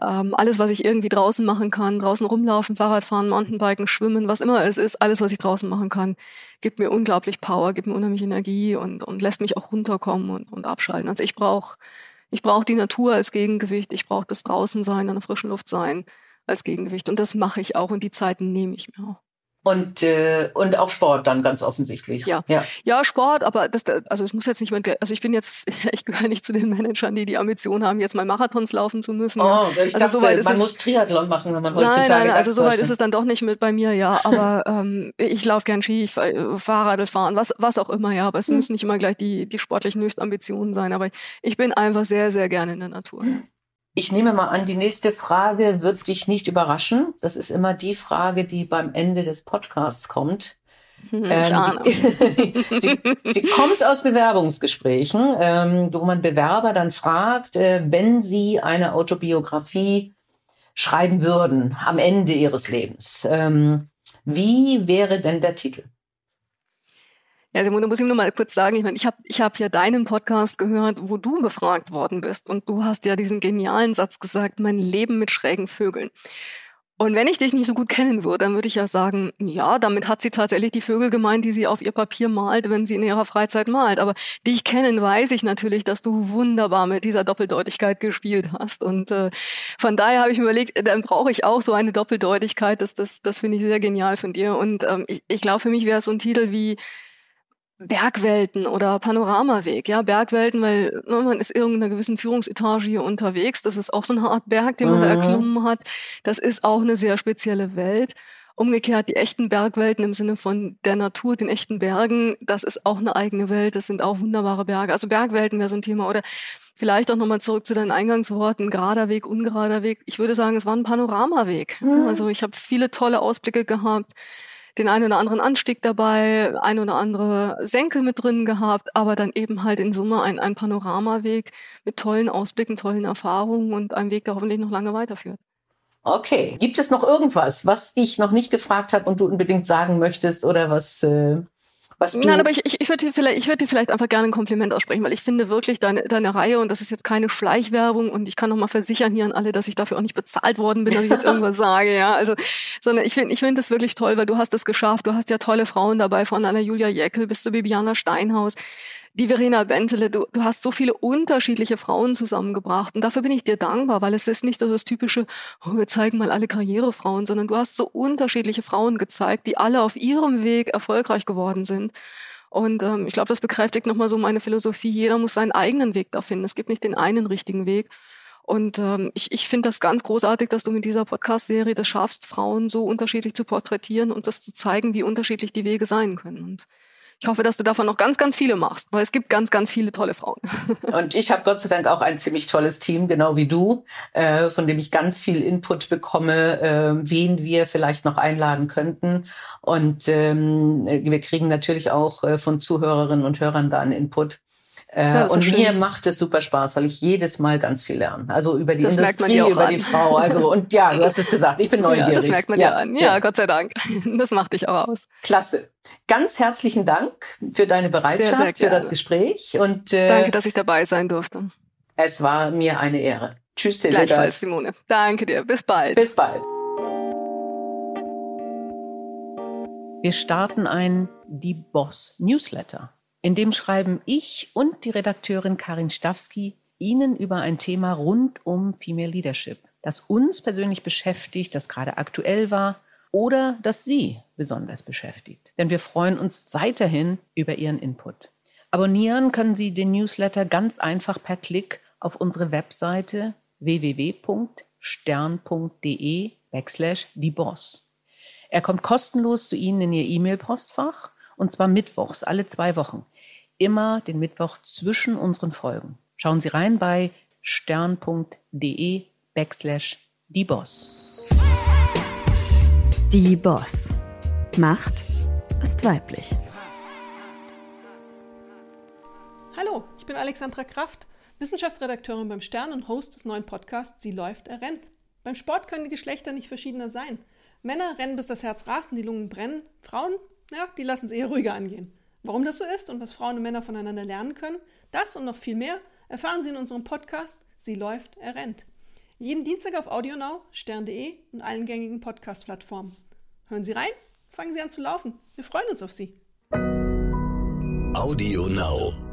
Ähm, alles, was ich irgendwie draußen machen kann, draußen rumlaufen, Fahrrad fahren, Mountainbiken, schwimmen, was immer es ist, alles, was ich draußen machen kann, gibt mir unglaublich Power, gibt mir unheimlich Energie und, und lässt mich auch runterkommen und, und abschalten. Also ich brauche ich brauch die Natur als Gegengewicht, ich brauche das Draußensein, an der frischen Luft sein als Gegengewicht. Und das mache ich auch und die Zeiten nehme ich mir auch. Und, äh, und auch Sport dann ganz offensichtlich. Ja, ja, ja Sport, aber das, also es muss jetzt nicht, also ich bin jetzt, ich gehöre nicht zu den Managern, die die Ambition haben, jetzt mal Marathons laufen zu müssen. Oh, ja. ich also dachte, man muss Triathlon machen, wenn man heutzutage Nein, nein, also soweit ist es dann doch nicht mit bei mir, ja. Aber ähm, ich laufe gern Ski, Fahrradl fahren, was, was auch immer, ja. Aber es hm. müssen nicht immer gleich die, die sportlichen Höchstambitionen sein. Aber ich bin einfach sehr, sehr gerne in der Natur. Hm. Ich nehme mal an, die nächste Frage wird dich nicht überraschen. Das ist immer die Frage, die beim Ende des Podcasts kommt. Hm, ähm, die, sie, sie, kommt aus Bewerbungsgesprächen, ähm, wo man Bewerber dann fragt, äh, wenn sie eine Autobiografie schreiben würden am Ende ihres Lebens, ähm, wie wäre denn der Titel? Ja, Simone, muss ich nur mal kurz sagen, ich meine, ich habe ich hab ja deinen Podcast gehört, wo du befragt worden bist und du hast ja diesen genialen Satz gesagt, mein Leben mit schrägen Vögeln. Und wenn ich dich nicht so gut kennen würde, dann würde ich ja sagen, ja, damit hat sie tatsächlich die Vögel gemeint, die sie auf ihr Papier malt, wenn sie in ihrer Freizeit malt. Aber dich kennen, weiß ich natürlich, dass du wunderbar mit dieser Doppeldeutigkeit gespielt hast. Und äh, von daher habe ich mir überlegt, dann brauche ich auch so eine Doppeldeutigkeit. Das, das, das finde ich sehr genial von dir. Und ähm, ich, ich glaube, für mich wäre es so ein Titel wie Bergwelten oder Panoramaweg, ja, Bergwelten, weil ne, man ist irgendeiner gewissen Führungsetage hier unterwegs. Das ist auch so eine Art Berg, den man mhm. da erklommen hat. Das ist auch eine sehr spezielle Welt. Umgekehrt, die echten Bergwelten im Sinne von der Natur, den echten Bergen, das ist auch eine eigene Welt. Das sind auch wunderbare Berge. Also Bergwelten wäre so ein Thema. Oder vielleicht auch nochmal zurück zu deinen Eingangsworten, gerader Weg, ungerader Weg. Ich würde sagen, es war ein Panoramaweg. Mhm. Also ich habe viele tolle Ausblicke gehabt den einen oder anderen Anstieg dabei, ein oder andere Senkel mit drin gehabt, aber dann eben halt in Summe ein, ein Panoramaweg mit tollen Ausblicken, tollen Erfahrungen und einem Weg, der hoffentlich noch lange weiterführt. Okay. Gibt es noch irgendwas, was ich noch nicht gefragt habe und du unbedingt sagen möchtest oder was äh, was du Nein, aber ich, ich, ich würde dir, vielleicht, ich würd dir vielleicht einfach gerne ein Kompliment aussprechen, weil ich finde wirklich deine, deine Reihe, und das ist jetzt keine Schleichwerbung, und ich kann noch mal versichern hier an alle, dass ich dafür auch nicht bezahlt worden bin, dass ich jetzt irgendwas sage, ja. Also, sondern ich finde ich finde das wirklich toll, weil du hast es geschafft, du hast ja tolle Frauen dabei, von einer Julia Jäckel bis zu Bibiana Steinhaus die Verena Bentele, du, du hast so viele unterschiedliche Frauen zusammengebracht und dafür bin ich dir dankbar, weil es ist nicht das typische, oh, wir zeigen mal alle Karrierefrauen, sondern du hast so unterschiedliche Frauen gezeigt, die alle auf ihrem Weg erfolgreich geworden sind. Und ähm, ich glaube, das bekräftigt nochmal so meine Philosophie, jeder muss seinen eigenen Weg da finden. Es gibt nicht den einen richtigen Weg. Und ähm, ich, ich finde das ganz großartig, dass du mit dieser Podcast-Serie das schaffst, Frauen so unterschiedlich zu porträtieren und das zu zeigen, wie unterschiedlich die Wege sein können. Und ich hoffe, dass du davon noch ganz, ganz viele machst, weil es gibt ganz, ganz viele tolle Frauen. Und ich habe Gott sei Dank auch ein ziemlich tolles Team, genau wie du, äh, von dem ich ganz viel Input bekomme, äh, wen wir vielleicht noch einladen könnten. Und ähm, wir kriegen natürlich auch äh, von Zuhörerinnen und Hörern da einen Input. Äh, und mir macht es super Spaß, weil ich jedes Mal ganz viel lerne. Also über die das Industrie, über an. die Frau. Also und ja, du hast es gesagt, ich bin neugierig. Ja, das merkt man ja, an. Ja, ja, Gott sei Dank. Das macht dich auch aus. Klasse. Ganz herzlichen Dank für deine Bereitschaft, sehr, sehr für das Gespräch. Und äh, danke, dass ich dabei sein durfte. Es war mir eine Ehre. Tschüss, Hilde. Gleichfalls, Simone. Danke dir. Bis bald. Bis bald. Wir starten ein Die Boss Newsletter. In dem schreiben ich und die Redakteurin Karin Stawski Ihnen über ein Thema rund um Female Leadership, das uns persönlich beschäftigt, das gerade aktuell war oder das Sie besonders beschäftigt. Denn wir freuen uns weiterhin über Ihren Input. Abonnieren können Sie den Newsletter ganz einfach per Klick auf unsere Webseite www.stern.de backslash die Boss. Er kommt kostenlos zu Ihnen in Ihr E-Mail-Postfach und zwar mittwochs, alle zwei Wochen. Immer den Mittwoch zwischen unseren Folgen. Schauen Sie rein bei stern.de backslash die Boss. Die Boss. Macht ist weiblich. Hallo, ich bin Alexandra Kraft, Wissenschaftsredakteurin beim Stern und Host des neuen Podcasts Sie läuft, er rennt. Beim Sport können die Geschlechter nicht verschiedener sein. Männer rennen, bis das Herz rast und die Lungen brennen. Frauen ja, die lassen es eher ruhiger angehen. Warum das so ist und was Frauen und Männer voneinander lernen können, das und noch viel mehr erfahren Sie in unserem Podcast Sie läuft, er rennt. Jeden Dienstag auf AudioNow, stern.de und allen gängigen Podcast-Plattformen. Hören Sie rein, fangen Sie an zu laufen. Wir freuen uns auf Sie. AudioNow.